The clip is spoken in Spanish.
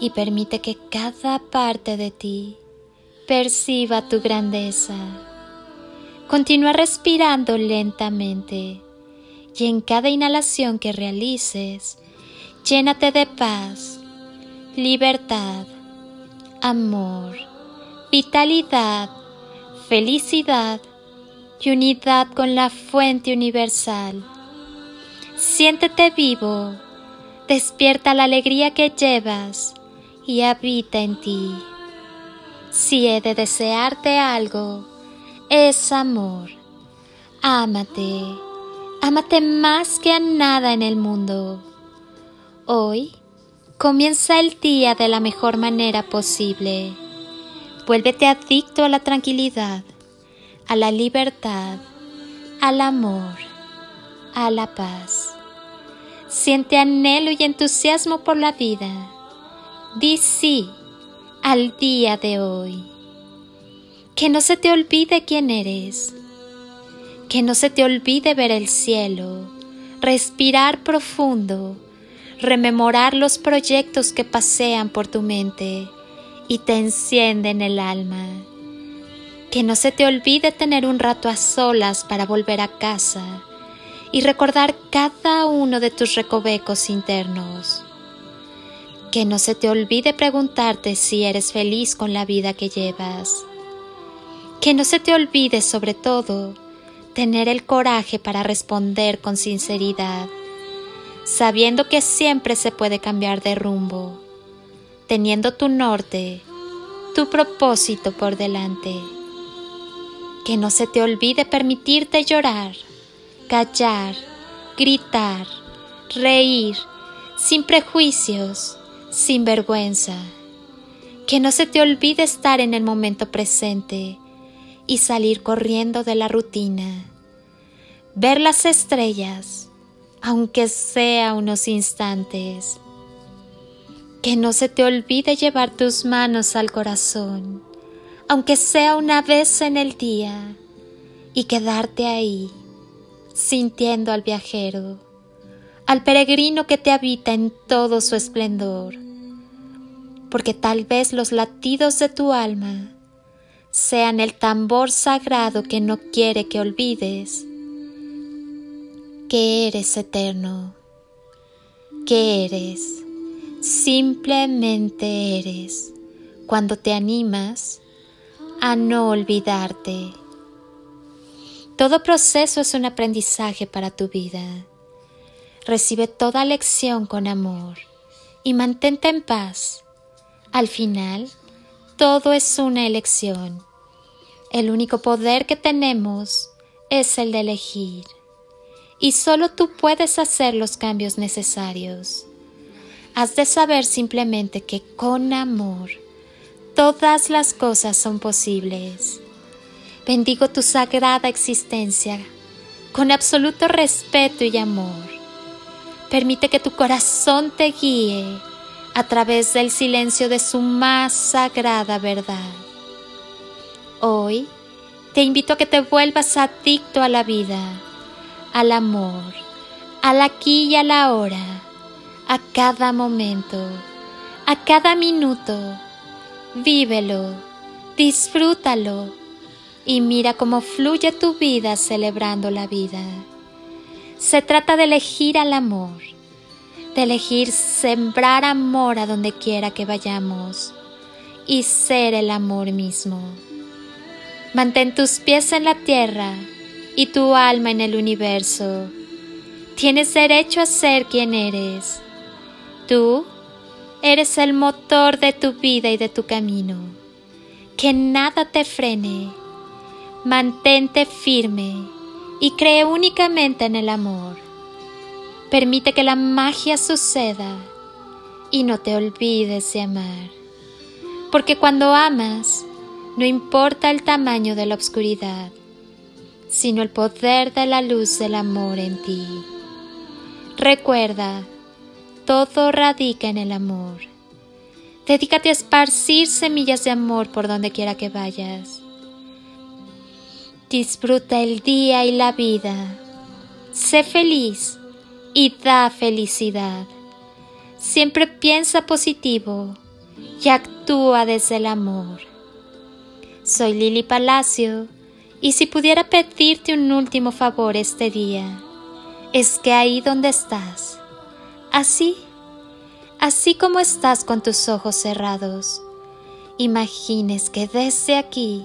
y permite que cada parte de ti perciba tu grandeza. Continúa respirando lentamente y en cada inhalación que realices, llénate de paz, libertad, amor, vitalidad, felicidad y unidad con la fuente universal. Siéntete vivo, despierta la alegría que llevas y habita en ti. Si he de desearte algo, es amor. Ámate, ámate más que a nada en el mundo. Hoy Comienza el día de la mejor manera posible. Vuélvete adicto a la tranquilidad, a la libertad, al amor, a la paz. Siente anhelo y entusiasmo por la vida. Di sí al día de hoy. Que no se te olvide quién eres. Que no se te olvide ver el cielo, respirar profundo rememorar los proyectos que pasean por tu mente y te encienden el alma. Que no se te olvide tener un rato a solas para volver a casa y recordar cada uno de tus recovecos internos. Que no se te olvide preguntarte si eres feliz con la vida que llevas. Que no se te olvide sobre todo tener el coraje para responder con sinceridad sabiendo que siempre se puede cambiar de rumbo, teniendo tu norte, tu propósito por delante. Que no se te olvide permitirte llorar, callar, gritar, reír, sin prejuicios, sin vergüenza. Que no se te olvide estar en el momento presente y salir corriendo de la rutina. Ver las estrellas, aunque sea unos instantes. Que no se te olvide llevar tus manos al corazón, aunque sea una vez en el día, y quedarte ahí, sintiendo al viajero, al peregrino que te habita en todo su esplendor, porque tal vez los latidos de tu alma sean el tambor sagrado que no quiere que olvides que eres eterno, que eres, simplemente eres, cuando te animas a no olvidarte. Todo proceso es un aprendizaje para tu vida. Recibe toda lección con amor y mantente en paz. Al final, todo es una elección. El único poder que tenemos es el de elegir y solo tú puedes hacer los cambios necesarios. Has de saber simplemente que con amor todas las cosas son posibles. Bendigo tu sagrada existencia con absoluto respeto y amor. Permite que tu corazón te guíe a través del silencio de su más sagrada verdad. Hoy te invito a que te vuelvas adicto a la vida al amor, al aquí y a la hora, a cada momento, a cada minuto. Vívelo, disfrútalo y mira cómo fluye tu vida celebrando la vida. Se trata de elegir al amor, de elegir sembrar amor a donde quiera que vayamos, y ser el amor mismo. Mantén tus pies en la tierra y tu alma en el universo. Tienes derecho a ser quien eres. Tú eres el motor de tu vida y de tu camino. Que nada te frene. Mantente firme y cree únicamente en el amor. Permite que la magia suceda y no te olvides de amar. Porque cuando amas, no importa el tamaño de la oscuridad, sino el poder de la luz del amor en ti. Recuerda, todo radica en el amor. Dedícate a esparcir semillas de amor por donde quiera que vayas. Disfruta el día y la vida. Sé feliz y da felicidad. Siempre piensa positivo y actúa desde el amor. Soy Lili Palacio y si pudiera pedirte un último favor este día, es que ahí donde estás, así, así como estás con tus ojos cerrados, imagines que desde aquí